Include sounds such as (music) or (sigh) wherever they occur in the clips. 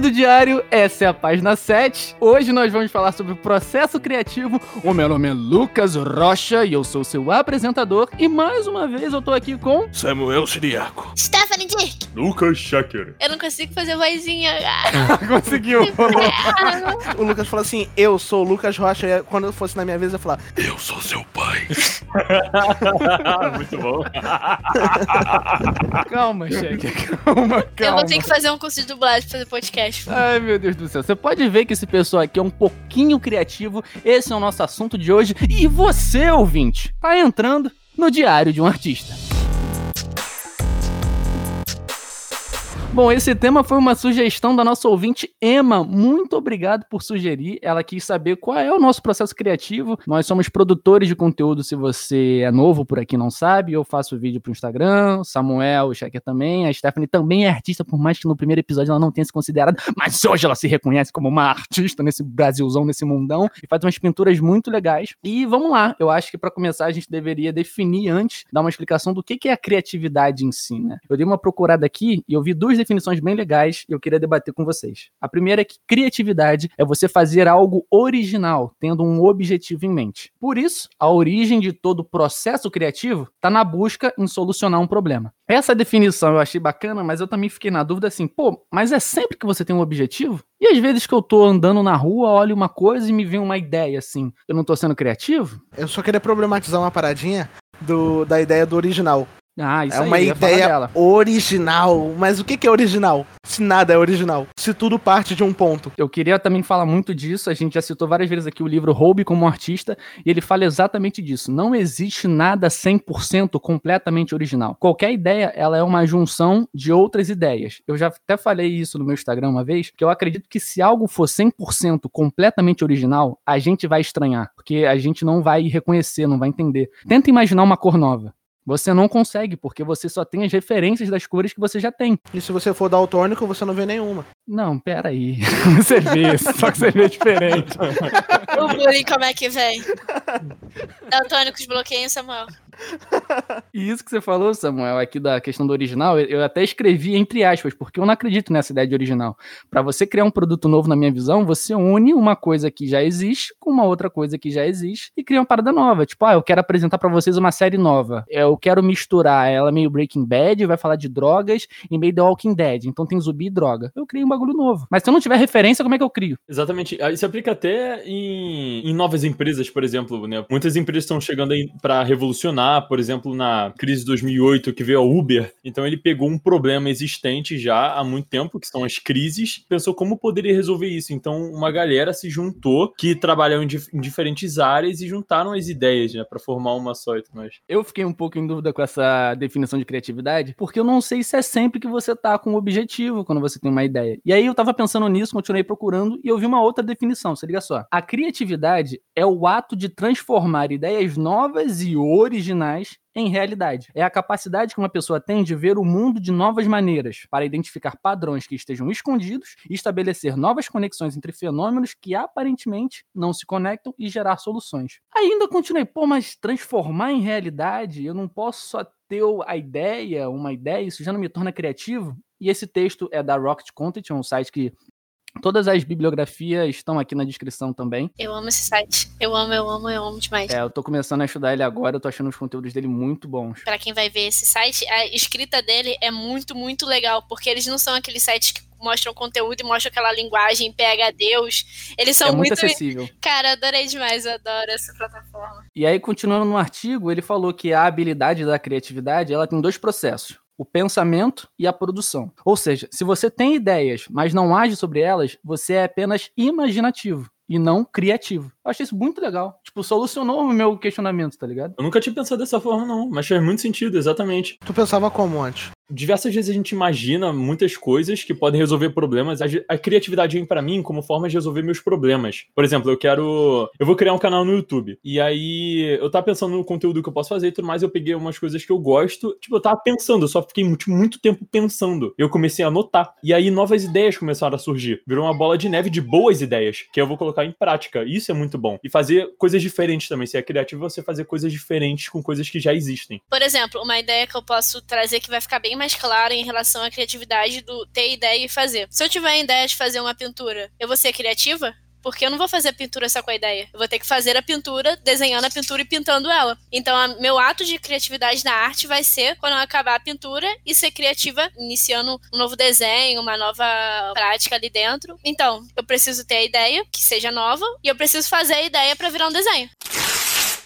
querido diário, essa é a página 7. Hoje nós vamos falar sobre o processo criativo. O meu nome é Lucas Rocha e eu sou seu apresentador. E mais uma vez eu tô aqui com Samuel Siriaco. Stephanie Dirk. Lucas Shaker. Eu não consigo fazer vozinha. (laughs) (laughs) Conseguiu. O Lucas falou assim: Eu sou o Lucas Rocha. E quando eu fosse na minha vez, eu ia falar: Eu sou seu pai. (laughs) Muito bom. calma, cheque. Calma, Eu calma. vou ter que fazer um curso de dublagem pra fazer podcast. Ai, meu Deus do céu. Você pode ver que esse pessoal aqui é um pouquinho criativo. Esse é o nosso assunto de hoje. E você, ouvinte, tá entrando no Diário de um Artista. Bom, esse tema foi uma sugestão da nossa ouvinte Emma. Muito obrigado por sugerir. Ela quis saber qual é o nosso processo criativo. Nós somos produtores de conteúdo, se você é novo por aqui não sabe. Eu faço vídeo pro Instagram, Samuel, o Checker também. A Stephanie também é artista, por mais que no primeiro episódio ela não tenha se considerado. Mas hoje ela se reconhece como uma artista nesse Brasilzão, nesse mundão. E faz umas pinturas muito legais. E vamos lá. Eu acho que para começar a gente deveria definir antes, dar uma explicação do que que é a criatividade em si, né? Eu dei uma procurada aqui e eu vi duas definições bem legais e eu queria debater com vocês. A primeira é que criatividade é você fazer algo original, tendo um objetivo em mente. Por isso, a origem de todo processo criativo está na busca em solucionar um problema. Essa definição eu achei bacana, mas eu também fiquei na dúvida assim, pô, mas é sempre que você tem um objetivo? E às vezes que eu tô andando na rua, olho uma coisa e me vem uma ideia assim, eu não tô sendo criativo? Eu só queria problematizar uma paradinha do, da ideia do original. Ah, isso é aí, uma falar ideia original. Mas o que que é original? Se nada é original. Se tudo parte de um ponto. Eu queria também falar muito disso. A gente já citou várias vezes aqui o livro Roube como artista, e ele fala exatamente disso. Não existe nada 100% completamente original. Qualquer ideia, ela é uma junção de outras ideias. Eu já até falei isso no meu Instagram uma vez, que eu acredito que se algo for 100% completamente original, a gente vai estranhar, porque a gente não vai reconhecer, não vai entender. Tenta imaginar uma cor nova. Você não consegue, porque você só tem as referências das cores que você já tem. E se você for daltônico, você não vê nenhuma. Não, pera aí. (laughs) Você vê, só que você vê diferente. O bullying, como é que vem? (laughs) Daltônicos bloqueiam Samuel. E isso que você falou, Samuel, aqui da questão do original, eu- até escrevi entre aspas, porque eu não acredito nessa ideia de original. Para você criar um produto novo, na minha visão, você une uma coisa que já existe com uma outra coisa que já existe e cria uma parada nova. Tipo, ah, eu quero apresentar para vocês uma série nova. Eu quero misturar ela meio Breaking Bad, vai falar de drogas, e meio The Walking Dead. Então tem zumbi e droga. Eu crio um bagulho novo. Mas se eu não tiver referência, como é que eu crio? Exatamente. Se aplica até em, em novas empresas, por exemplo, né? Muitas empresas estão chegando para revolucionar, por exemplo, na crise de 2008 que veio a Uber. Então ele pegou um problema existente já há muito tempo, que são as crises, pensou como poderia resolver isso. Então uma galera se juntou que trabalham em, dif- em diferentes áreas e juntaram as ideias, né, para formar uma só e tudo mais. Eu fiquei um pouco em dúvida com essa definição de criatividade, porque eu não sei se é sempre que você tá com um objetivo quando você tem uma ideia. E aí eu tava pensando nisso, continuei procurando e eu vi uma outra definição, se liga só. A criatividade é o ato de transformar ideias novas e originais em realidade. É a capacidade que uma pessoa tem de ver o mundo de novas maneiras, para identificar padrões que estejam escondidos e estabelecer novas conexões entre fenômenos que aparentemente não se conectam e gerar soluções. Ainda continuei, pô, mas transformar em realidade, eu não posso só ter a ideia, uma ideia, isso já não me torna criativo? E esse texto é da Rocket Content, é um site que todas as bibliografias estão aqui na descrição também. Eu amo esse site. Eu amo, eu amo, eu amo demais. É, eu tô começando a estudar ele agora, eu tô achando os conteúdos dele muito bons. Pra quem vai ver esse site, a escrita dele é muito, muito legal, porque eles não são aqueles sites que mostram conteúdo e mostram aquela linguagem PHDeus. Eles são é muito, muito. acessível. Cara, adorei demais, eu adoro essa plataforma. E aí, continuando no artigo, ele falou que a habilidade da criatividade, ela tem dois processos. O pensamento e a produção. Ou seja, se você tem ideias, mas não age sobre elas, você é apenas imaginativo e não criativo. Eu achei isso muito legal. Tipo, solucionou o meu questionamento, tá ligado? Eu nunca tinha pensado dessa forma, não, mas faz muito sentido, exatamente. Tu pensava como antes? Diversas vezes a gente imagina muitas coisas que podem resolver problemas. A, a criatividade vem pra mim como forma de resolver meus problemas. Por exemplo, eu quero. Eu vou criar um canal no YouTube. E aí eu tava pensando no conteúdo que eu posso fazer e tudo mais. Eu peguei umas coisas que eu gosto. Tipo, eu tava pensando, eu só fiquei muito, muito tempo pensando. Eu comecei a anotar. E aí novas ideias começaram a surgir. Virou uma bola de neve de boas ideias, que eu vou colocar em prática. Isso é muito muito bom. E fazer coisas diferentes também. Se é criativo, você fazer coisas diferentes com coisas que já existem. Por exemplo, uma ideia que eu posso trazer que vai ficar bem mais clara em relação à criatividade do ter ideia e fazer. Se eu tiver a ideia de fazer uma pintura, eu vou ser criativa? Porque eu não vou fazer a pintura só com a ideia. Eu vou ter que fazer a pintura, desenhando a pintura e pintando ela. Então, a, meu ato de criatividade na arte vai ser quando eu acabar a pintura e ser criativa, iniciando um novo desenho, uma nova prática ali dentro. Então, eu preciso ter a ideia, que seja nova, e eu preciso fazer a ideia para virar um desenho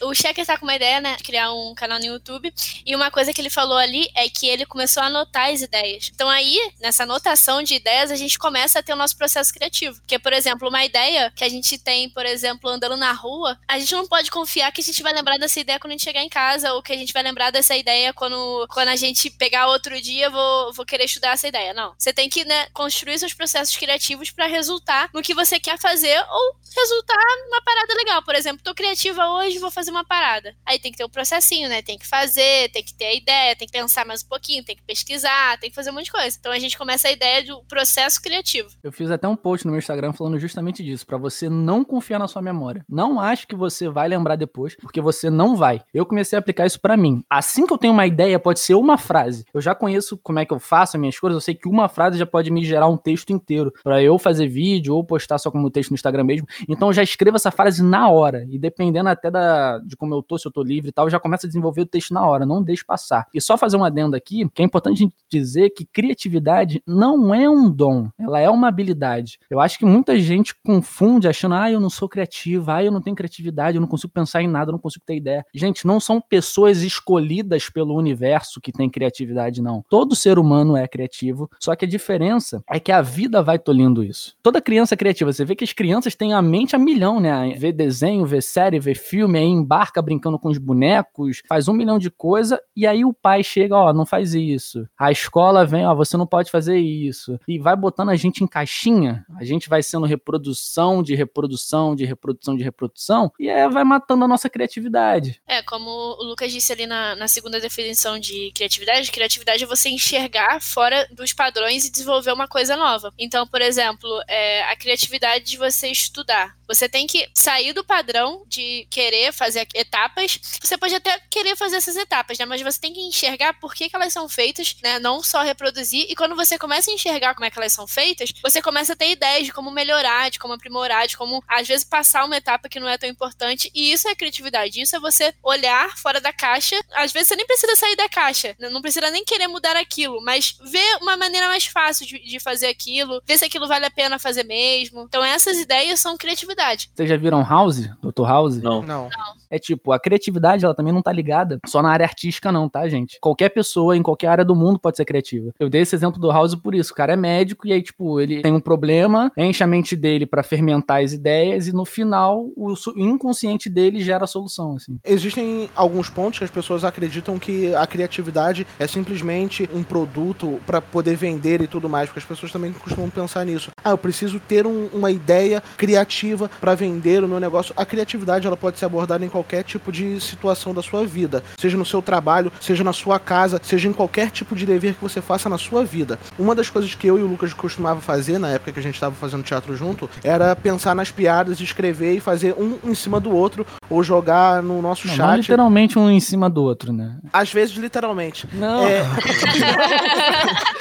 o Checker tá com uma ideia, né, de criar um canal no YouTube, e uma coisa que ele falou ali é que ele começou a anotar as ideias. Então aí, nessa anotação de ideias, a gente começa a ter o nosso processo criativo. Porque, por exemplo, uma ideia que a gente tem, por exemplo, andando na rua, a gente não pode confiar que a gente vai lembrar dessa ideia quando a gente chegar em casa, ou que a gente vai lembrar dessa ideia quando, quando a gente pegar outro dia, vou, vou querer estudar essa ideia. Não. Você tem que, né, construir seus processos criativos para resultar no que você quer fazer, ou resultar numa parada legal. Por exemplo, tô criativa hoje, vou fazer uma parada. Aí tem que ter um processinho, né? Tem que fazer, tem que ter a ideia, tem que pensar mais um pouquinho, tem que pesquisar, tem que fazer um monte de coisa. Então a gente começa a ideia do processo criativo. Eu fiz até um post no meu Instagram falando justamente disso, para você não confiar na sua memória. Não acho que você vai lembrar depois, porque você não vai. Eu comecei a aplicar isso para mim. Assim que eu tenho uma ideia, pode ser uma frase. Eu já conheço como é que eu faço as minhas coisas, eu sei que uma frase já pode me gerar um texto inteiro para eu fazer vídeo ou postar só como texto no Instagram mesmo. Então eu já escrevo essa frase na hora e dependendo até da de como eu tô, se eu tô livre e tal, já começa a desenvolver o texto na hora, não deixe passar. E só fazer um adendo aqui, que é importante a gente dizer que criatividade não é um dom, ela é uma habilidade. Eu acho que muita gente confunde achando, ah, eu não sou criativa, ah, eu não tenho criatividade, eu não consigo pensar em nada, eu não consigo ter ideia. Gente, não são pessoas escolhidas pelo universo que têm criatividade, não. Todo ser humano é criativo, só que a diferença é que a vida vai tolindo isso. Toda criança é criativa, você vê que as crianças têm a mente a milhão, né? Vê desenho, vê série, vê filme, aí embarca brincando com os bonecos, faz um milhão de coisa, e aí o pai chega, ó, não faz isso. A escola vem, ó, você não pode fazer isso. E vai botando a gente em caixinha, a gente vai sendo reprodução de reprodução, de reprodução, de reprodução, e aí vai matando a nossa criatividade. É, como o Lucas disse ali na, na segunda definição de criatividade, criatividade é você enxergar fora dos padrões e desenvolver uma coisa nova. Então, por exemplo, é, a criatividade de você estudar. Você tem que sair do padrão de querer fazer etapas. Você pode até querer fazer essas etapas, né? Mas você tem que enxergar por que, que elas são feitas, né? Não só reproduzir. E quando você começa a enxergar como é que elas são feitas, você começa a ter ideias de como melhorar, de como aprimorar, de como, às vezes, passar uma etapa que não é tão importante. E isso é criatividade. Isso é você olhar fora da caixa. Às vezes você nem precisa sair da caixa. Não precisa nem querer mudar aquilo, mas ver uma maneira mais fácil de, de fazer aquilo, ver se aquilo vale a pena fazer mesmo. Então essas ideias são criatividade. Vocês já viram House? Dr. House? Não. Não. É tipo, a criatividade, ela também não tá ligada só na área artística, não, tá, gente? Qualquer pessoa, em qualquer área do mundo pode ser criativa. Eu dei esse exemplo do House por isso. O cara é médico e aí, tipo, ele tem um problema, enche a mente dele para fermentar as ideias e no final o inconsciente dele gera a solução, assim. Existem alguns pontos que as pessoas acreditam que a criatividade é simplesmente um produto para poder vender e tudo mais, porque as pessoas também costumam pensar nisso. Ah, eu preciso ter um, uma ideia criativa para vender o meu negócio. A criatividade ela pode ser abordada em qualquer tipo de situação da sua vida, seja no seu trabalho, seja na sua casa, seja em qualquer tipo de dever que você faça na sua vida. Uma das coisas que eu e o Lucas costumava fazer na época que a gente estava fazendo teatro junto era pensar nas piadas, escrever e fazer um em cima do outro ou jogar no nosso Não, chat. não literalmente um em cima do outro, né? Às vezes literalmente. Não. É, (laughs)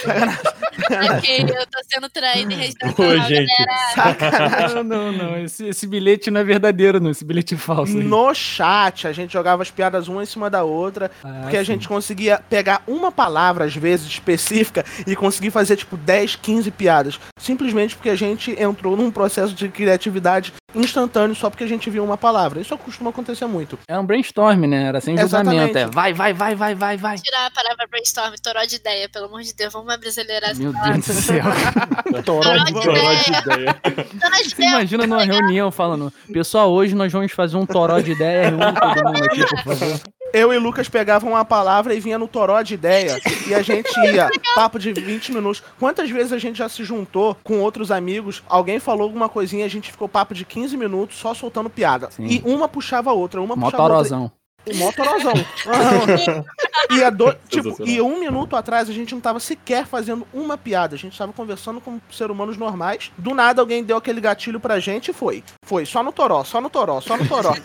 (laughs) Ok, eu tô sendo traída e gente. galera. não, não, não. Esse, esse bilhete não é verdadeiro, não. Esse bilhete é falso. aí. no chat a gente jogava as piadas uma em cima da outra, Ah, porque a sim. gente conseguia pegar uma palavra às vezes específica e conseguir fazer tipo 10, 15 piadas, simplesmente porque a gente entrou num processo de criatividade instantâneo só porque a gente viu uma palavra. Isso costuma acontecer muito. É um brainstorm, né? Era sem julgamento. É vai, vai, vai, vai, vai, vai. Tirar a palavra brainstorm, toró de ideia, pelo amor de Deus, vamos brasileirar essa Meu. Deus do céu. Toró de Toró de ideia. Você imagina numa reunião falando, pessoal, hoje nós vamos fazer um toró de ideia, todo mundo aqui, por favor. Eu e Lucas pegavam uma palavra e vinha no toró de ideia e a gente ia, papo de 20 minutos. Quantas vezes a gente já se juntou com outros amigos, alguém falou alguma coisinha, a gente ficou papo de 15 minutos só soltando piada. Sim. E uma puxava a outra, uma puxava a outra. Motorozão. O motorozão. (laughs) E, do- (laughs) tipo, e um minuto atrás a gente não tava sequer fazendo uma piada. A gente tava conversando com ser humanos normais. Do nada alguém deu aquele gatilho pra gente e foi. Foi, só no toró, só no toró, só no toró. (laughs)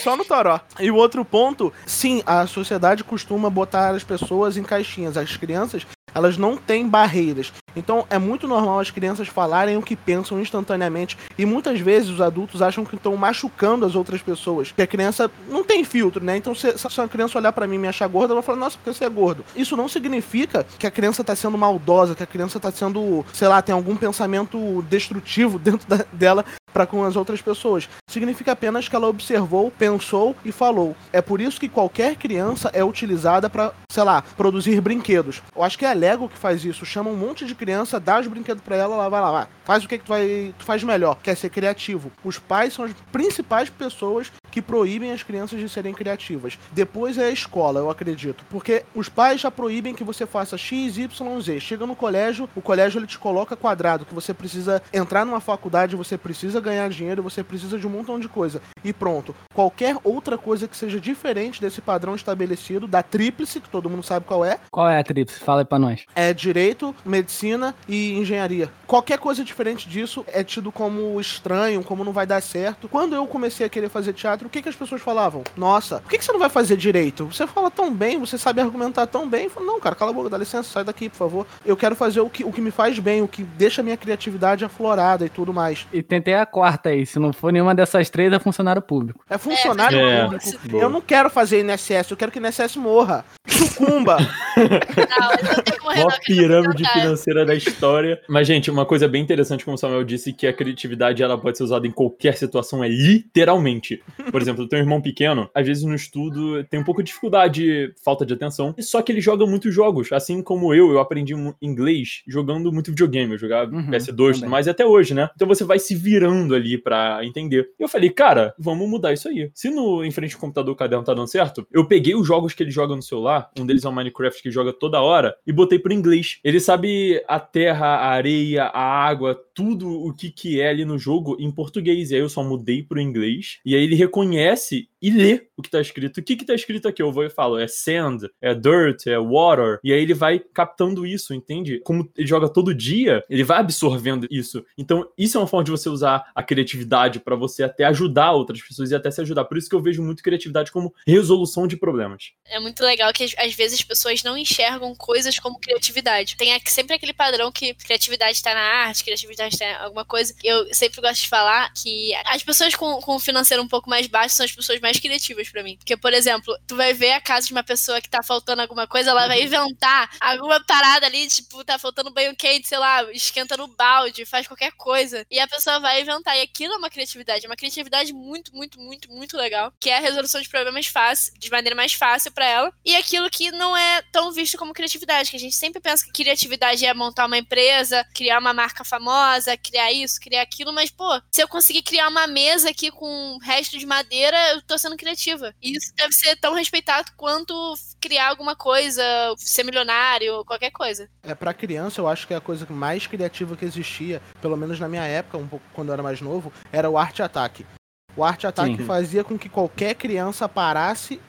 Só no toró. E o outro ponto, sim, a sociedade costuma botar as pessoas em caixinhas. As crianças, elas não têm barreiras. Então é muito normal as crianças falarem o que pensam instantaneamente. E muitas vezes os adultos acham que estão machucando as outras pessoas. Que a criança não tem filtro, né? Então se, se uma criança olhar pra mim e me achar gorda, ela vai falar, nossa, porque você é gordo. Isso não significa que a criança tá sendo maldosa, que a criança tá sendo, sei lá, tem algum pensamento destrutivo (laughs) dentro da- dela para com as outras pessoas. Significa apenas que ela observou, pensou e falou. É por isso que qualquer criança é utilizada para, sei lá, produzir brinquedos. Eu acho que é a Lego que faz isso. Chama um monte de criança, dá os brinquedos para ela, ela vai lá, vai. Faz o que, que tu, vai, tu faz melhor, quer ser criativo. Os pais são as principais pessoas que proíbem as crianças de serem criativas. Depois é a escola, eu acredito. Porque os pais já proíbem que você faça X, Y, Z. Chega no colégio, o colégio ele te coloca quadrado, que você precisa entrar numa faculdade, você precisa ganhar dinheiro, você precisa de um montão de coisa. E pronto. Qualquer outra coisa que seja diferente desse padrão estabelecido, da tríplice, que todo mundo sabe qual é, Qual é a tríplice? Fala aí pra nós. é direito, medicina e engenharia. Qualquer coisa diferente disso é tido como estranho, como não vai dar certo. Quando eu comecei a querer fazer teatro, o que, que as pessoas falavam? Nossa, por que, que você não vai fazer direito? Você fala tão bem, você sabe argumentar tão bem. Falo, não, cara, cala a boca, dá licença, sai daqui, por favor. Eu quero fazer o que, o que me faz bem, o que deixa a minha criatividade aflorada e tudo mais. E tentei a quarta aí. Se não for nenhuma dessas três, é funcionário público. É funcionário É, público. boa. Eu não quero fazer INSS, eu quero que INSS morra. Sucumba. (laughs) Não, eu não tenho como Mó resolver pirâmide financeira da história. Mas, gente, uma coisa bem interessante, como o Samuel disse, que a criatividade ela pode ser usada em qualquer situação, é literalmente. Por exemplo, eu tenho um irmão pequeno, às vezes no estudo tem um pouco de dificuldade, falta de atenção, só que ele joga muitos jogos. Assim como eu, eu aprendi inglês jogando muito videogame. Eu jogava Uhum, PS2 e tudo também. mais, e até hoje, né? Então você vai se virando ali pra entender. E eu falei, cara, vamos mudar isso aí. Se no em frente ao computador o caderno tá dando certo, eu peguei os jogos que ele joga no celular, um deles é o Minecraft que joga toda hora, e botei pro inglês. Ele sabe a terra, a areia, a água, tudo o que que é ali no jogo em português. E aí eu só mudei pro inglês, e aí ele reconhece e lê o que tá escrito. O que que tá escrito aqui? Eu vou e falo, é sand, é dirt, é water. E aí ele vai captando isso, entende? Como ele joga todo dia, ele vai absorvendo isso. Então, isso é uma forma de você usar a criatividade pra você até ajudar outras pessoas e até se ajudar. Por isso que eu vejo muito criatividade como resolução de problemas. É muito legal que às- vezes as pessoas não enxergam coisas como criatividade. Tem sempre aquele padrão que criatividade tá na arte, criatividade tá em alguma coisa. Eu sempre gosto de falar que as pessoas com, com o financeiro um pouco mais baixo são as pessoas mais criativas pra mim. Porque, por exemplo, tu vai ver a casa de uma pessoa que tá faltando alguma coisa, ela vai inventar alguma parada ali, tipo, tá faltando banho quente, sei lá, esquenta no balde, faz qualquer coisa. E a pessoa vai inventar. E aquilo é uma criatividade. É uma criatividade muito, muito, muito, muito legal. Que é a resolução de problemas fácil, de maneira mais fácil pra ela. E aquilo que não é tão visto como criatividade. Que a gente sempre pensa que criatividade é montar uma empresa, criar uma marca famosa, criar isso, criar aquilo. Mas, pô, se eu conseguir criar uma mesa aqui com resto de madeira, eu tô sendo criativa. E isso deve ser tão respeitado quanto criar alguma coisa, ser milionário, qualquer coisa. É, pra criança, eu acho que a coisa mais criativa que existia, pelo menos na minha época, um pouco quando eu era mais novo, era o arte ataque. O arte ataque Sim. fazia com que qualquer criança parasse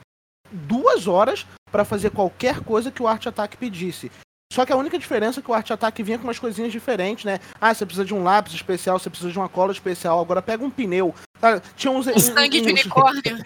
duas horas pra fazer qualquer coisa que o arte ataque pedisse. Só que a única diferença é que o arte ataque vinha com umas coisinhas diferentes, né? Ah, você precisa de um lápis especial, você precisa de uma cola especial, agora pega um pneu. Tá? Tinha uns. Sangue de unicórnio. (laughs)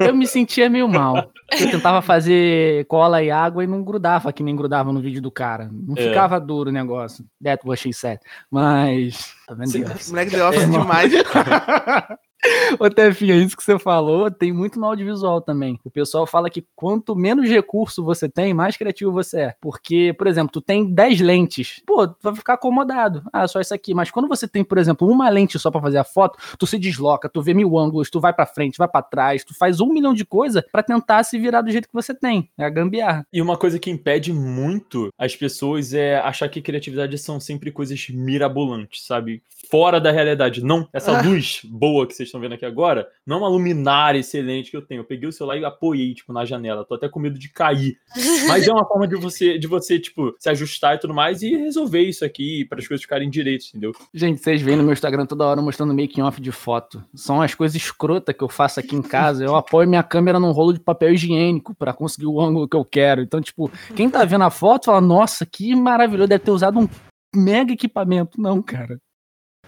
É, Eu me sentia meio mal. Eu tentava fazer cola e água e não grudava, que nem grudava no vídeo do cara. Não É. ficava duro o negócio. That was she said. Mas. Tá vendo? Sim. Deus? moleque The Office demais. (laughs) (laughs) Ô, Tefinha, isso que você falou tem muito no audiovisual também. O pessoal fala que quanto menos recurso você tem, mais criativo você é. Porque, por exemplo, tu tem 10 lentes. Pô, tu vai ficar acomodado. Ah, só isso aqui. Mas quando você tem, por exemplo, uma lente só pra fazer a foto, tu se desloca, tu vê mil ângulos, tu vai pra frente, vai pra trás, tu faz um milhão de coisa pra tentar se virar do jeito que você tem. É a gambiarra. E uma coisa que impede muito as pessoas é achar que criatividade são sempre coisas mirabolantes, sabe? Fora da realidade. Não, essa Ah. (laughs) luz boa que vocês estão vendo aqui agora, não é uma luminária excelente que eu tenho. Eu peguei o celular e apoiei, tipo, na janela. Tô até com medo de cair. (laughs) Mas é uma forma de você, de você, tipo, se ajustar e tudo mais e resolver isso aqui para as coisas ficarem direitas, entendeu? Gente, vocês veem no meu Instagram toda hora mostrando making off de foto. São as coisas escrotas que eu faço aqui em casa. Eu apoio minha câmera num rolo de papel higiênico para conseguir o ângulo que eu quero. Então, tipo, quem tá vendo a foto fala, nossa, que maravilhoso, deve ter usado um mega equipamento. Não, cara.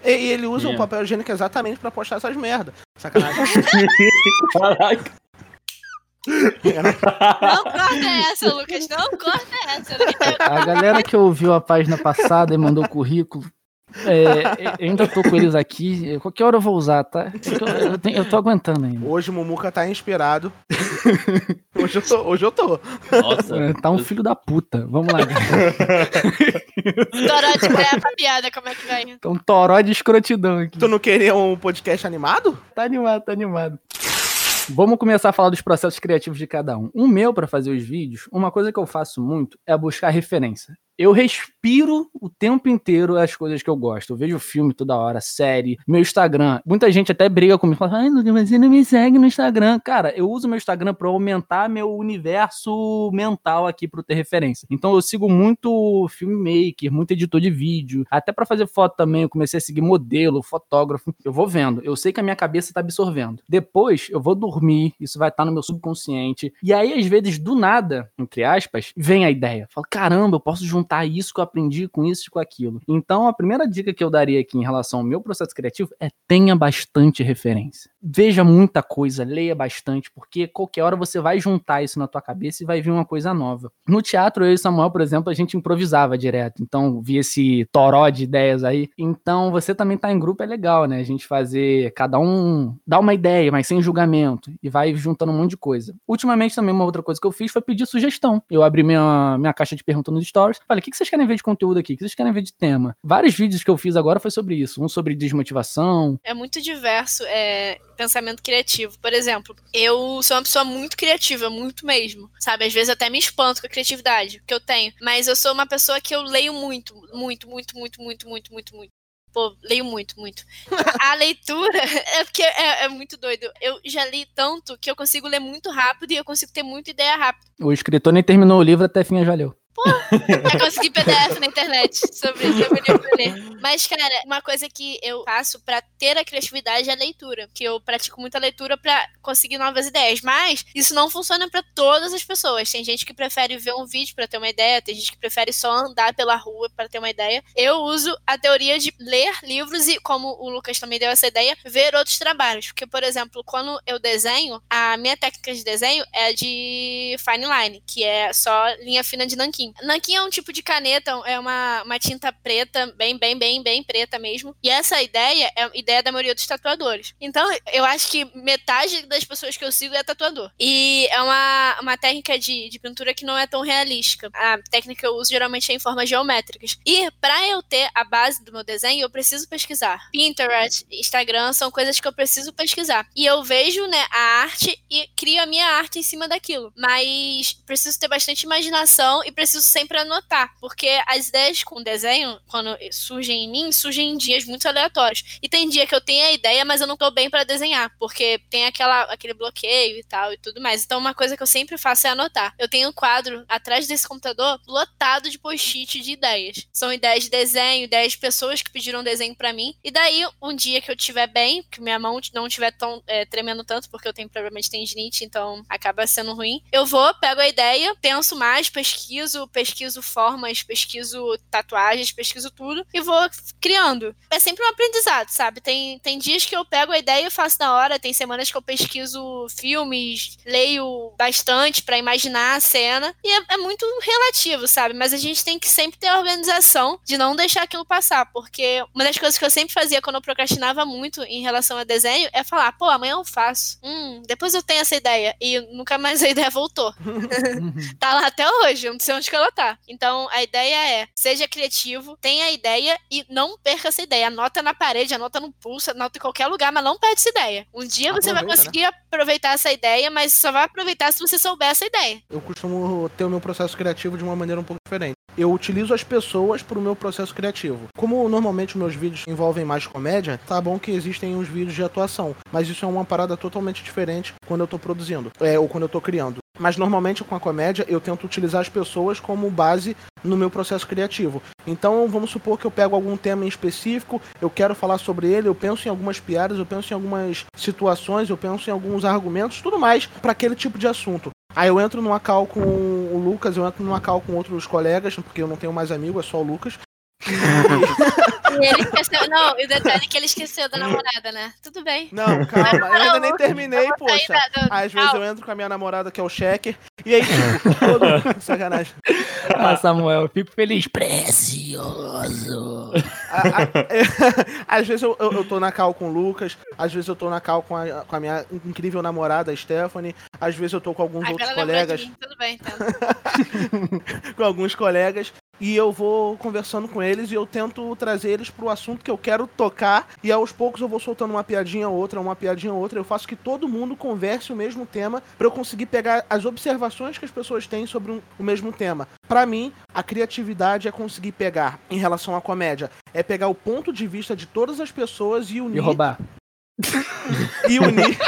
E e ele usa o É. papel higiênico exatamente pra postar essas merda. Sacanagem. (laughs) Caraca. Não corta essa, Lucas. Não corta essa. A galera que ouviu a página passada e mandou currículo, é, eu ainda tô com eles aqui. Qualquer hora eu vou usar, tá? Eu tô, eu tenho- eu tô aguentando ainda. Hoje o Mumuca tá inspirado. (laughs) hoje eu tô. Hoje eu tô. Nossa. É, Tá um filho da puta. Vamos lá. (laughs) Toró de pra piada, como é que vai? Tá um toró de escrotidão aqui. Tu não queria um podcast animado? Tá animado, tá animado. Vamos começar a falar dos processos criativos de cada um. O meu, para fazer os vídeos, uma coisa que eu faço muito é buscar referência. Eu respiro o tempo inteiro as coisas que eu gosto. Eu vejo filme toda hora, série, meu Instagram. Muita gente até briga comigo, fala, ai, você não me segue no Instagram. Cara, eu uso meu Instagram para aumentar meu universo mental aqui para ter referência. Então eu sigo muito filmmaker, muito editor de vídeo, até para fazer foto também. Eu comecei a seguir modelo, fotógrafo. Eu vou vendo. Eu sei que a minha cabeça tá absorvendo. Depois eu vou dormir, isso vai estar no meu subconsciente. E aí, às vezes, do nada, entre aspas, vem a ideia. Falo, caramba, eu posso juntar isso que eu aprendi com isso e com aquilo. Então, a primeira dica que eu daria aqui em relação ao meu processo criativo é tenha bastante referência. Veja muita coisa, leia bastante, porque qualquer hora você vai juntar isso na tua cabeça e vai vir uma coisa nova. No teatro, eu e Samuel, por exemplo, a gente improvisava direto. Então, vi esse toró de ideias aí. Então, você também tá em grupo, é legal, né? A gente fazer, cada um dá uma ideia, mas sem julgamento, e vai juntando um monte de coisa. Ultimamente, também, uma outra coisa que eu fiz foi pedir sugestão. Eu abri minha, minha caixa de perguntas nos stories, falei, o que vocês querem ver de conteúdo aqui? O que vocês querem ver de tema? Vários vídeos que eu fiz agora foi sobre isso. Um sobre desmotivação. É muito diverso é, pensamento criativo. Por exemplo, eu sou uma pessoa muito criativa, muito mesmo. Sabe? Às vezes até me espanto com a criatividade que eu tenho. Mas eu sou uma pessoa que eu leio muito, muito, muito, muito, muito, muito, muito, muito. Pô, leio muito, muito. A (laughs) leitura (laughs) é porque é, é muito doido. Eu já li tanto que eu consigo ler muito rápido e eu consigo ter muita ideia rápido. O escritor nem terminou o livro, até fim já leu. Já consegui PDF na internet sobre, pra ler. Mas, cara, uma coisa que eu faço pra ter a criatividade é a leitura. Que eu pratico muita leitura pra conseguir novas ideias. Mas isso não funciona pra todas as pessoas. Tem gente que prefere ver um vídeo pra ter uma ideia, tem gente que prefere só andar pela rua pra ter uma ideia. Eu uso a teoria de ler livros e, como o Lucas também deu essa ideia, ver outros trabalhos. Porque, por exemplo, quando eu desenho, a minha técnica de desenho é de fine line, que é só linha fina de nanquim. Nanquim é um tipo de caneta, é uma, uma tinta preta, bem, bem, bem, bem preta mesmo. E essa ideia é a ideia da maioria dos tatuadores. Então, eu acho que metade das pessoas que eu sigo é tatuador. E é uma, uma técnica de, de pintura que não é tão realística. A técnica que eu uso geralmente é em formas geométricas. E para eu ter a base do meu desenho, eu preciso pesquisar. Pinterest, Instagram são coisas que eu preciso pesquisar. E eu vejo, né, a arte e crio a minha arte em cima daquilo. Mas preciso ter bastante imaginação e preciso sempre anotar, porque as ideias com desenho, quando surgem em mim, surgem em dias muito aleatórios. E tem dia que eu tenho a ideia, mas eu não tô bem para desenhar, porque tem aquela, aquele bloqueio e tal e tudo mais. Então uma coisa que eu sempre faço é anotar. Eu tenho um quadro atrás desse computador lotado de post-it de ideias. São ideias de desenho, ideias de pessoas que pediram desenho para mim. E daí, um dia que eu tiver bem, que minha mão não estiver tão é, tremendo tanto, porque eu tenho provavelmente tendinite, então acaba sendo ruim. Eu vou, pego a ideia, penso mais, pesquiso, pesquiso formas, pesquiso tatuagens, pesquiso tudo e vou criando. É sempre um aprendizado, sabe? Tem, tem dias que eu pego a ideia e faço na hora, tem semanas que eu pesquiso filmes, leio bastante para imaginar a cena e é, é, muito relativo, sabe? Mas a gente tem que sempre ter a organização de não deixar aquilo passar, porque uma das coisas que eu sempre fazia quando eu procrastinava muito em relação a desenho é falar, pô, amanhã eu faço. Hum, depois eu tenho essa ideia e nunca mais a (laughs) ideia voltou. (laughs) tá lá até hoje, eu não sei onde que ela tá. Então, a ideia é, seja criativo, tenha a ideia e não perca essa ideia. Anota na parede, anota no pulso, anota em qualquer lugar, mas não perde essa ideia. Um dia você vai Aproveita, né? conseguir aproveitar essa ideia, mas só vai aproveitar se você souber essa ideia. Eu costumo ter o meu processo criativo de uma maneira um pouco diferente. Eu utilizo as pessoas para o meu processo criativo. Como normalmente meus vídeos envolvem mais comédia, tá bom que existem os vídeos de atuação, mas isso é uma parada totalmente diferente quando eu tô produzindo, é, ou quando eu tô criando. Mas normalmente com a comédia eu tento utilizar as pessoas como base no meu processo criativo. Então vamos supor que eu pego algum tema em específico, eu quero falar sobre ele, eu penso em algumas piadas, eu penso em algumas situações, eu penso em alguns argumentos, tudo mais para aquele tipo de assunto. Aí eu entro numa call com o Lucas, eu entro numa call com outros colegas, porque eu não tenho mais amigo, é só o Lucas. E ele (laughs) esqueceu. Não, e o detalhe é que ele esqueceu da namorada, né? Tudo bem. Não, calma, eu ainda nem terminei, poxa. da- do- Às vezes eu entro com a minha namorada, que é o Checker, e aí, tipo, todo... sacanagem. (laughs) Ah, Samuel, eu fico feliz. Precioso. A- a- (laughs) às vezes eu, eu, eu tô na cal com o Lucas, às vezes eu tô na cal com a, com a minha incrível namorada, a Stephanie, às vezes eu tô com alguns Ai, outros colegas, mim. Tudo bem, então. com alguns colegas, e eu vou conversando com eles e eu tento trazer eles pro assunto que eu quero tocar, e aos poucos eu vou soltando uma piadinha ou outra, uma piadinha ou outra, eu faço que todo mundo converse o mesmo tema pra eu conseguir pegar as observações que as pessoas têm sobre um- o mesmo tema. Pra mim, a criatividade é conseguir pegar, em relação à comédia, é pegar o ponto de vista de todas as pessoas e unir E roubar. (laughs) e unir (laughs)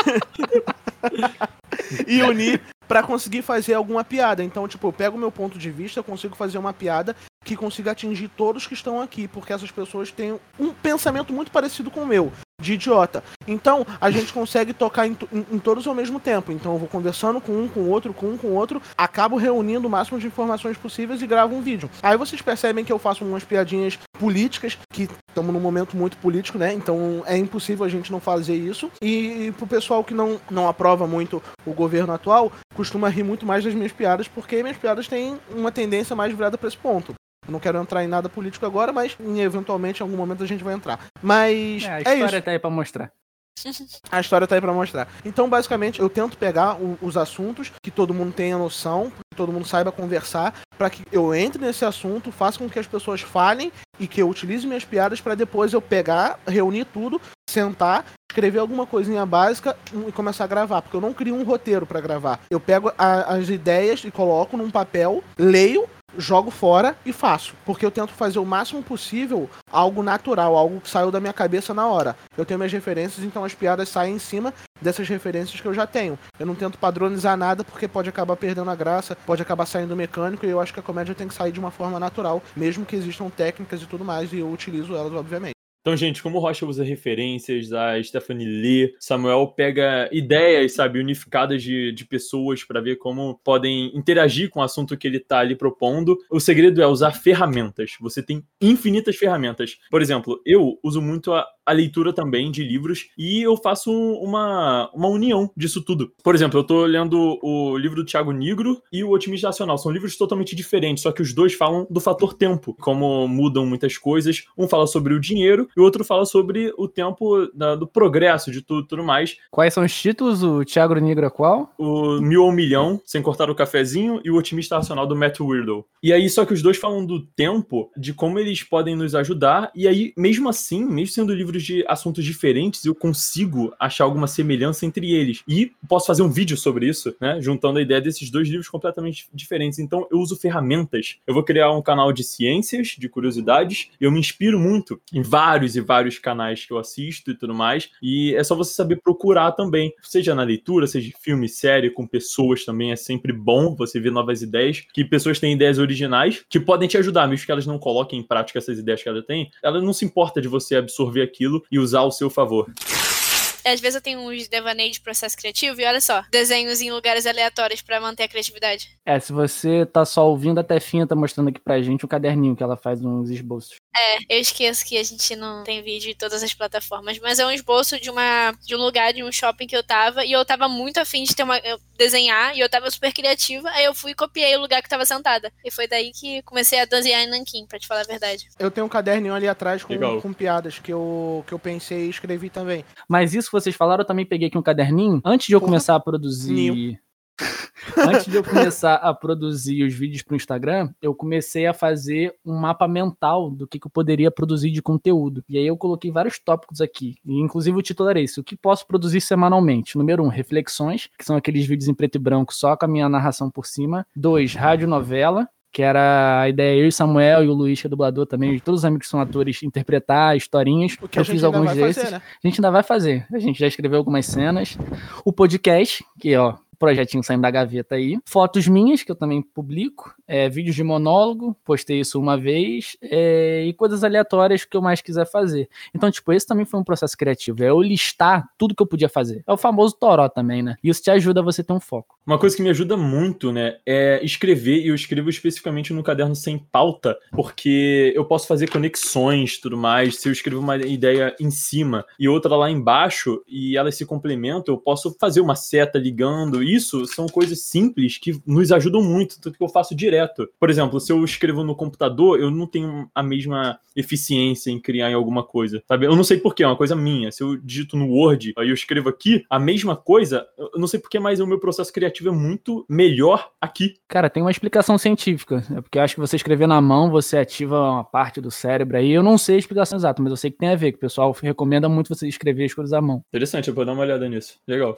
(laughs) e unir para conseguir fazer alguma piada. Então, tipo, eu pego o meu ponto de vista, consigo fazer uma piada que consiga atingir todos que estão aqui, porque essas pessoas têm um pensamento muito parecido com o meu, de idiota. Então, a gente consegue tocar em, em- em todos ao mesmo tempo. Então, eu vou conversando com um, com outro, com um, com outro, acabo reunindo o máximo de informações possíveis e gravo um vídeo. Aí vocês percebem que eu faço umas piadinhas políticas, que estamos num momento muito político, né? Então é impossível a gente não fazer isso. E pro pessoal que não, não aprova muito o governo atual, costuma rir muito mais das minhas piadas, porque minhas piadas têm uma tendência mais virada para esse ponto. Não quero entrar em nada político agora, mas eventualmente em algum momento a gente vai entrar. Mas É, a é, história isso. tá aí pra mostrar. (laughs) A história tá aí pra mostrar. Então, basicamente, eu tento pegar o- os assuntos que todo mundo tenha noção, que todo mundo saiba conversar, pra que eu entre nesse assunto, faça com que as pessoas falem e que eu utilize minhas piadas pra depois eu pegar, reunir tudo, sentar, escrever alguma coisinha básica e começar a gravar, porque eu não crio um roteiro pra gravar. Eu pego a- as ideias e coloco num papel, leio jogo fora e faço. Porque eu tento fazer o máximo possível algo natural, algo que saiu da minha cabeça na hora. Eu tenho minhas referências, então as piadas saem em cima dessas referências que eu já tenho. Eu não tento padronizar nada porque pode acabar perdendo a graça, pode acabar saindo mecânico e eu acho que a comédia tem que sair de uma forma natural, mesmo que existam técnicas e tudo mais, e eu utilizo elas, obviamente. Então, gente, como o Rocha usa referências, a Stephanie lê, Samuel pega ideias, sabe, unificadas de, de pessoas para ver como podem interagir com o assunto que ele tá ali propondo. O segredo é usar ferramentas. Você tem infinitas ferramentas. Por exemplo, eu uso muito a, a leitura também de livros e eu faço uma, uma união disso tudo. Por exemplo, eu tô lendo o livro do Thiago Nigro e o Otimista Nacional. São livros totalmente diferentes, só que os dois falam do fator tempo, como mudam muitas coisas. Um fala sobre o dinheiro e o outro fala sobre o tempo da- do progresso de tudo tudo mais. Quais são os títulos? O Thiago Negro é qual? O Mil ao Milhão, Sem Cortar o Cafezinho, e o Otimista Racional do Matt Weirdo. E aí, só que os dois falam do tempo, de como eles podem nos ajudar, e aí, mesmo assim, mesmo sendo livros de assuntos diferentes, eu consigo achar alguma semelhança entre eles. E posso fazer um vídeo sobre isso, né? Juntando a ideia desses dois livros completamente diferentes. Então, eu uso ferramentas. Eu vou criar um canal de ciências, de curiosidades, eu me inspiro muito em vários e vários canais que eu assisto e tudo mais. E é só você saber procurar também, seja na leitura, seja filme, série, com pessoas também. É sempre bom você ver novas ideias, que pessoas têm ideias originais que podem te ajudar, mesmo que elas não coloquem em prática essas ideias que elas têm. Ela não se importa de você absorver aquilo e usar ao seu favor. Às vezes eu tenho uns devaneios de processo criativo e olha só, desenhos em lugares aleatórios pra manter a criatividade. É, se você tá só ouvindo, a Tefinha tá mostrando aqui pra gente o caderninho que ela faz uns esboços. É, eu esqueço que a gente não tem vídeo em todas as plataformas, mas é um esboço de uma de um lugar, de um shopping que eu tava, e eu tava muito afim de ter uma, eu desenhar, e eu tava super criativa, aí eu fui e copiei o lugar que tava sentada. E foi daí que comecei a desenhar em Nanquim, pra te falar a verdade. Eu tenho um caderninho ali atrás com, Legal. com piadas que eu, que eu pensei e escrevi também. Mas isso vocês falaram, eu também peguei aqui um caderninho. Antes de eu Porra. começar a produzir. (laughs) Antes de eu começar a produzir os vídeos para o Instagram, eu comecei a fazer um mapa mental do que, que eu poderia produzir de conteúdo. E aí eu coloquei vários tópicos aqui. E inclusive o título era esse: o que posso produzir semanalmente? Número um, reflexões, que são aqueles vídeos em preto e branco só com a minha narração por cima. Dois, radionovela, que era a ideia eu e Samuel e o Luiz, que é dublador também, todos os amigos que são atores, interpretar historinhas. O que eu fiz alguns desses. fazer, né? A gente ainda vai fazer. A gente já escreveu algumas cenas. O podcast, que ó, projetinho saindo da gaveta aí. Fotos minhas, que eu também publico. É, vídeos de monólogo, postei isso uma vez. é, e coisas aleatórias que eu mais quiser fazer. Então, tipo, esse também foi um processo criativo. É eu listar tudo que eu podia fazer. É o famoso toró também, né? Isso te ajuda a você ter um foco. Uma coisa que me ajuda muito, né, é escrever, e eu escrevo especificamente no caderno sem pauta, porque eu posso fazer conexões tudo mais. Se eu escrevo uma ideia em cima e outra lá embaixo, e elas se complementam, eu posso fazer uma seta ligando. Isso são coisas simples que nos ajudam muito, tanto que eu faço direto. Por exemplo, se eu escrevo no computador, eu não tenho a mesma eficiência em criar em alguma coisa, sabe? Eu não sei porquê, é uma coisa minha. Se eu digito no Word, aí eu escrevo aqui, a mesma coisa, eu não sei porquê, mas o meu processo criativo é muito melhor aqui. Cara, tem uma explicação científica. É porque eu acho que você escrever na mão, você ativa uma parte do cérebro aí. Eu não sei a explicação exata, mas eu sei que tem a ver, que o pessoal recomenda muito você escrever as coisas à mão. Interessante, eu vou dar uma olhada nisso. Legal.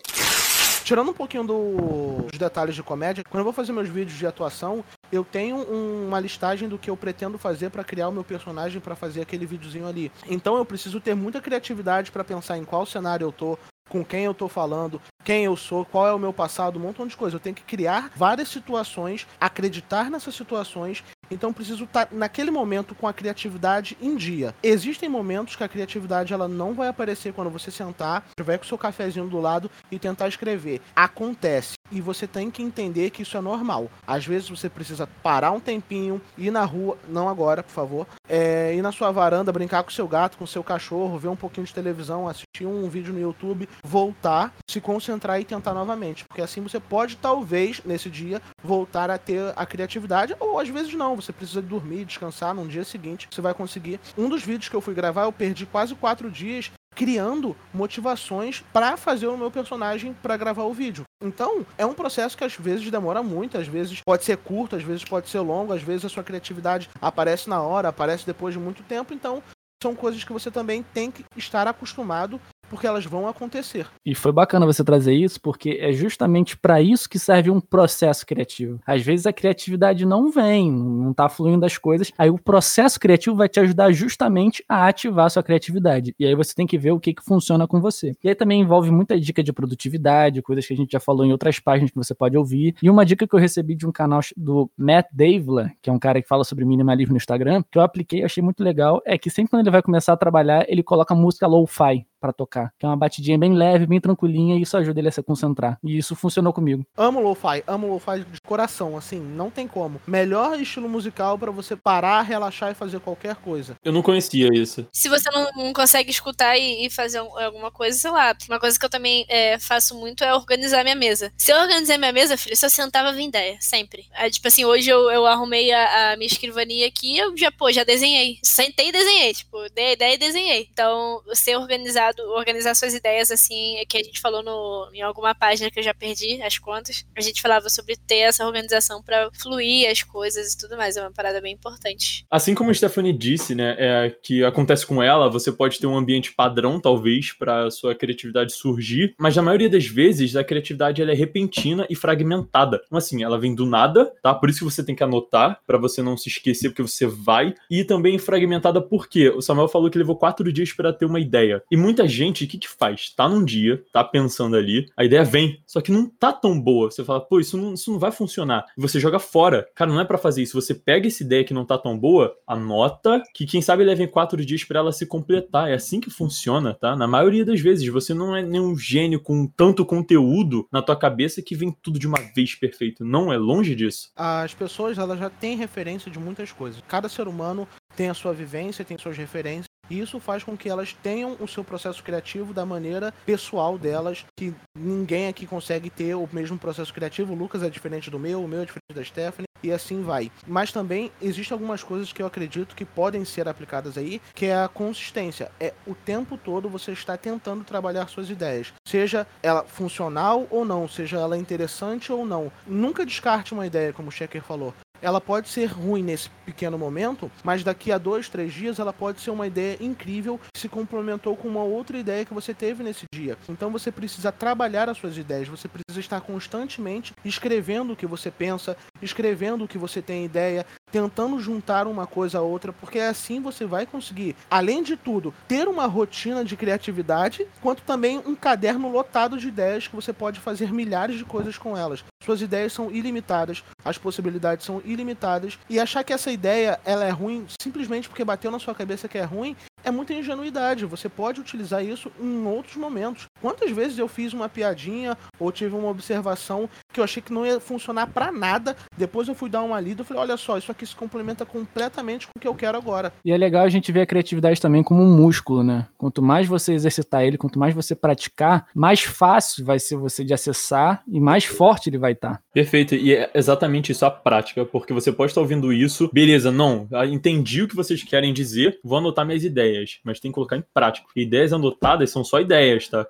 Tirando um pouquinho do- dos detalhes de comédia, quando eu vou fazer meus vídeos de atuação, eu tenho um- uma listagem do que eu pretendo fazer pra criar o meu personagem pra fazer aquele videozinho ali. Então eu preciso ter muita criatividade pra pensar em qual cenário eu tô, com quem eu tô falando, quem eu sou, qual é o meu passado, um montão de coisa. Eu tenho que criar várias situações, acreditar nessas situações. Então preciso estar naquele momento com a criatividade em dia. Existem momentos que a criatividade ela não vai aparecer quando você sentar, tiver com o seu cafezinho do lado e tentar escrever. Acontece. E você tem que entender que isso é normal. Às vezes você precisa parar um tempinho, ir na rua, não agora, por favor, é, ir na sua varanda, brincar com seu gato, com seu cachorro, ver um pouquinho de televisão, assistir um vídeo no YouTube, voltar, se concentrar e tentar novamente. Porque assim você pode, talvez, nesse dia, voltar a ter a criatividade, ou às vezes não, você precisa dormir, descansar, num dia seguinte você vai conseguir. Um dos vídeos que eu fui gravar, eu perdi quase quatro dias criando motivações pra fazer o meu personagem pra gravar o vídeo. Então, é um processo que às vezes demora muito, às vezes pode ser curto, às vezes pode ser longo, às vezes a sua criatividade aparece na hora, aparece depois de muito tempo, então são coisas que você também tem que estar acostumado porque elas vão acontecer. E foi bacana você trazer isso, porque é justamente para isso que serve um processo criativo. Às vezes a criatividade não vem, não tá fluindo as coisas, aí o processo criativo vai te ajudar justamente a ativar a sua criatividade. E aí você tem que ver o que, que funciona com você. E aí também envolve muita dica de produtividade, coisas que a gente já falou em outras páginas que você pode ouvir. E uma dica que eu recebi de um canal do Matt Davila, que é um cara que fala sobre minimalismo no Instagram, que eu apliquei, achei muito legal, é que sempre quando ele vai começar a trabalhar, ele coloca música lo-fi para tocar, que é uma batidinha bem leve, bem tranquilinha, e isso ajuda ele a se concentrar. E isso funcionou comigo. Amo lo-fi, amo lo-fi de coração, assim, não tem como. Melhor estilo musical pra você parar, relaxar e fazer qualquer coisa. Eu não conhecia isso. Se você não, não consegue escutar e, e fazer um- alguma coisa, sei lá. Uma coisa que eu também é, faço muito é organizar minha mesa. Se eu organizar minha mesa, filho, se eu sentava, vem ideia, sempre. É, tipo assim, hoje eu, eu arrumei a, a minha escrivania aqui eu já, pô, já desenhei. Sentei e desenhei, tipo, dei a ideia e desenhei. Então, ser organizado, organizar suas ideias, assim, é que a gente falou no, em alguma página que eu já perdi as contas. A gente falava sobre ter essa organização pra fluir as coisas e tudo mais. É uma parada bem importante. Assim como a Stephanie disse, né, é, que acontece com ela, você pode ter um ambiente padrão, talvez, para sua criatividade surgir, mas na maioria das vezes a criatividade ela é repentina e fragmentada. Então, assim, ela vem do nada, tá? Por isso que você tem que anotar, para você não se esquecer, porque você vai. E também fragmentada porque o Samuel falou que levou quatro dias para ter uma ideia. E muita gente, o que que faz? Tá num dia, tá pensando ali, a ideia vem, só que não tá tão boa. Você fala, pô, isso não, isso não vai funcionar. Você joga fora. Cara, não é para fazer isso. Você pega essa ideia que não tá tão boa, anota, que quem sabe levem quatro dias para ela se completar. É assim que funciona, tá? Na maioria das vezes, você não é nenhum gênio com tanto conteúdo na tua cabeça que vem tudo de uma vez perfeito. Não é longe disso. As pessoas, elas já têm referência de muitas coisas. Cada ser humano tem a sua vivência, tem suas referências. E isso faz com que elas tenham o seu processo criativo da maneira pessoal delas, que ninguém aqui consegue ter o mesmo processo criativo. O Lucas é diferente do meu, o meu é diferente da Stephanie. e assim vai. Mas também existem algumas coisas que eu acredito que podem ser aplicadas aí, que é a consistência. É o tempo todo você está tentando trabalhar suas ideias, seja ela funcional ou não, seja ela interessante ou não. Nunca descarte uma ideia, como o Checker falou ela pode ser ruim nesse pequeno momento, mas daqui a dois, três dias ela pode ser uma ideia incrível que se complementou com uma outra ideia que você teve nesse dia. Então você precisa trabalhar as suas ideias, você precisa estar constantemente escrevendo o que você pensa, escrevendo o que você tem ideia, tentando juntar uma coisa a outra, porque assim você vai conseguir, além de tudo, ter uma rotina de criatividade, quanto também um caderno lotado de ideias que você pode fazer milhares de coisas com elas. Suas ideias são ilimitadas, as possibilidades são ilimitadas e achar que essa ideia ela é ruim simplesmente porque bateu na sua cabeça que é ruim é muita ingenuidade. Você pode utilizar isso em outros momentos. Quantas vezes eu fiz uma piadinha ou tive uma observação que eu achei que não ia funcionar para nada, depois eu fui dar uma lida e falei, olha só, isso aqui se complementa completamente com o que eu quero agora. E é legal a gente ver a criatividade também como um músculo, né? Quanto mais você exercitar ele, quanto mais você praticar, mais fácil vai ser você de acessar e mais forte ele vai estar. Perfeito, e é exatamente isso a prática, porque você pode estar ouvindo isso, beleza, não, entendi o que vocês querem dizer, vou anotar minhas ideias, mas tem que colocar em prática. Ideias anotadas são só ideias, tá?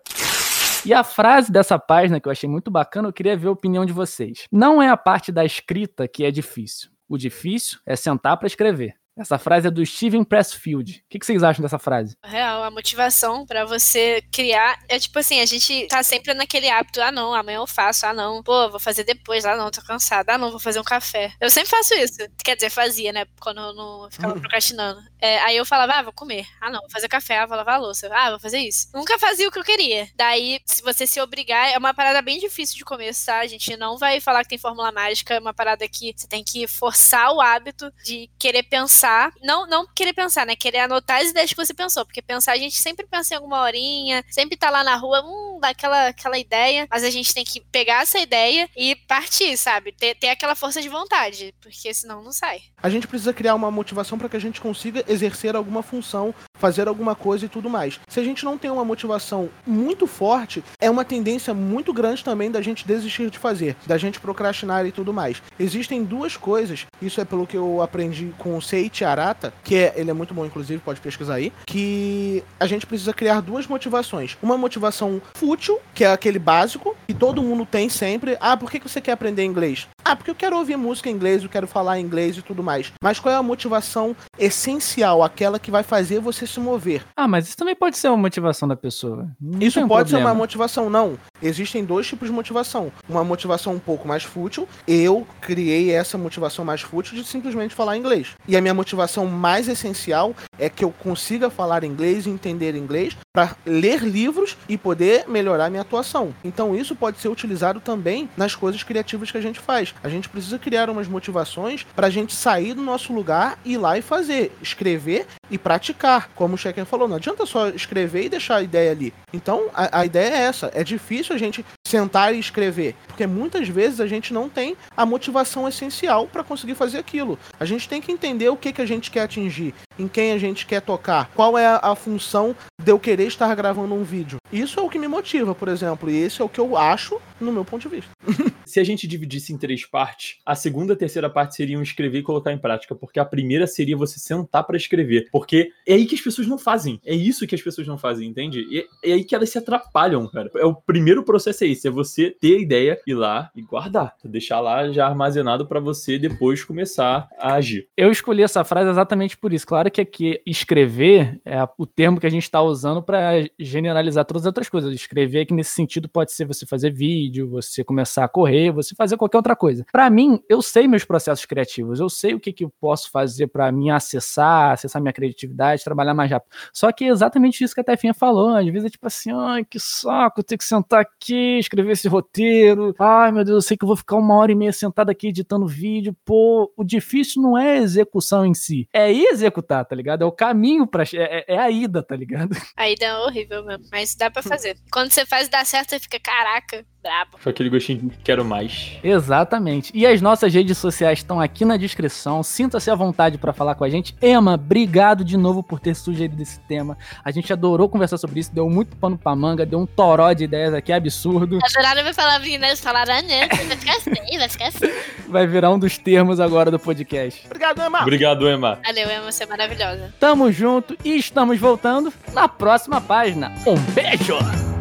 E a frase dessa página que eu achei muito bacana, eu queria ver a opinião de vocês. Não é a parte da escrita que é difícil. O difícil é sentar para escrever. Essa frase é do Steven Pressfield. O que, que vocês acham dessa frase? Real, a motivação para você criar é tipo assim, a gente tá sempre naquele hábito, ah não, amanhã eu faço, ah não, pô, vou fazer depois, ah não, tô cansada, ah não, vou fazer um café. Eu sempre faço isso. Quer dizer, fazia, né, quando eu não ficava uhum. (laughs) procrastinando. É, aí eu falava, ah, vou comer. Ah não, vou fazer café, ah, vou lavar a louça. Ah, vou fazer isso. Nunca fazia o que eu queria. Daí, se você se obrigar, é uma parada bem difícil de começar. A gente não vai falar que tem fórmula mágica, é uma parada que você tem que forçar o hábito de querer pensar. Não, não querer pensar, né? Querer anotar as ideias que você pensou. Porque pensar, a gente sempre pensa em alguma horinha, sempre tá lá na rua, hum, dá aquela, aquela ideia. Mas a gente tem que pegar essa ideia e partir, sabe? Ter, ter aquela força de vontade. Porque senão não sai. A gente precisa criar uma motivação para que a gente consiga exercer alguma função, fazer alguma coisa e tudo mais. Se a gente não tem uma motivação muito forte, é uma tendência muito grande também da gente desistir de fazer, da gente procrastinar e tudo mais. Existem duas coisas, isso é pelo que eu aprendi com o Seiichi Arata, que é, ele é muito bom inclusive, pode pesquisar aí, que a gente precisa criar duas motivações. Uma motivação fútil, que é aquele básico, que todo mundo tem sempre. Ah, por que você quer aprender inglês? Ah, porque eu quero ouvir música em inglês, eu quero falar inglês e tudo mais. Mas qual é a motivação essencial, aquela que vai fazer você se mover? Ah, mas isso também pode ser uma motivação da pessoa. Não isso pode problema. ser uma motivação, não. Existem dois tipos de motivação. Uma motivação um pouco mais fútil. Eu criei essa motivação mais fútil de simplesmente falar inglês. E a minha motivação mais essencial é que eu consiga falar inglês e entender inglês para ler livros e poder melhorar minha atuação. Então isso pode ser utilizado também nas coisas criativas que a gente faz. A gente precisa criar umas motivações para a gente sair do nosso lugar, ir lá e fazer, escrever e praticar. Como o Checker falou, não adianta só escrever e deixar a ideia ali. Então a, a ideia é essa. É difícil a gente sentar e escrever, porque muitas vezes a gente não tem a motivação essencial para conseguir fazer aquilo. A gente tem que entender o que, que a gente quer atingir, em quem a gente quer tocar, qual é a, função de eu querer estar gravando um vídeo. Isso é o que me motiva, por exemplo, e esse é o que eu acho no meu ponto de vista. (laughs) Se a gente dividisse em três partes, a segunda e a terceira parte seriam escrever e colocar em prática, porque a primeira seria você sentar para escrever, porque é aí que as pessoas não fazem. É isso que as pessoas não fazem, entende? E é aí que elas se atrapalham, cara. É o primeiro processo é esse, é você ter a ideia, ir lá e guardar, deixar lá já armazenado para você depois começar a agir. Eu escolhi essa frase exatamente por isso. Claro que aqui escrever é o termo que a gente está usando para generalizar todas as outras coisas. Escrever que nesse sentido pode ser você fazer vídeo, você começar a correr, você fazer qualquer outra coisa. Para mim, eu sei meus processos criativos, eu sei o que, que eu posso fazer para me acessar, acessar minha criatividade, trabalhar mais rápido. Só que é exatamente isso que a Tefinha falou. Às vezes é tipo assim, ai, que saco, ter que sentar aqui, escrever esse roteiro. Ai, meu Deus, eu sei que eu vou ficar uma hora e meia sentado aqui editando vídeo. Pô, o difícil não é a execução em si, é ir executar, tá ligado? É o caminho para é, é, a ida, tá ligado? (laughs) A ida é horrível mesmo, mas dá para fazer. Quando você faz dar certo, você fica, caraca, brabo. Foi aquele gostinho de quero mais. Exatamente. E as nossas redes sociais estão aqui na descrição. Sinta-se à vontade para falar com a gente. Emma, obrigado de novo por ter sugerido esse tema. A gente adorou conversar sobre isso, deu muito pano pra manga, deu um toró de ideias aqui absurdo. Adoraram minha palavrinha, né? Eles falaram, ah, não, vai ficar assim, vai ficar assim. Vai virar um dos termos agora do podcast. Obrigado, Emma. Obrigado, Emma. Valeu, Emma, você é maravilhosa. Tamo junto e estamos voltando na próxima página. Um beijo!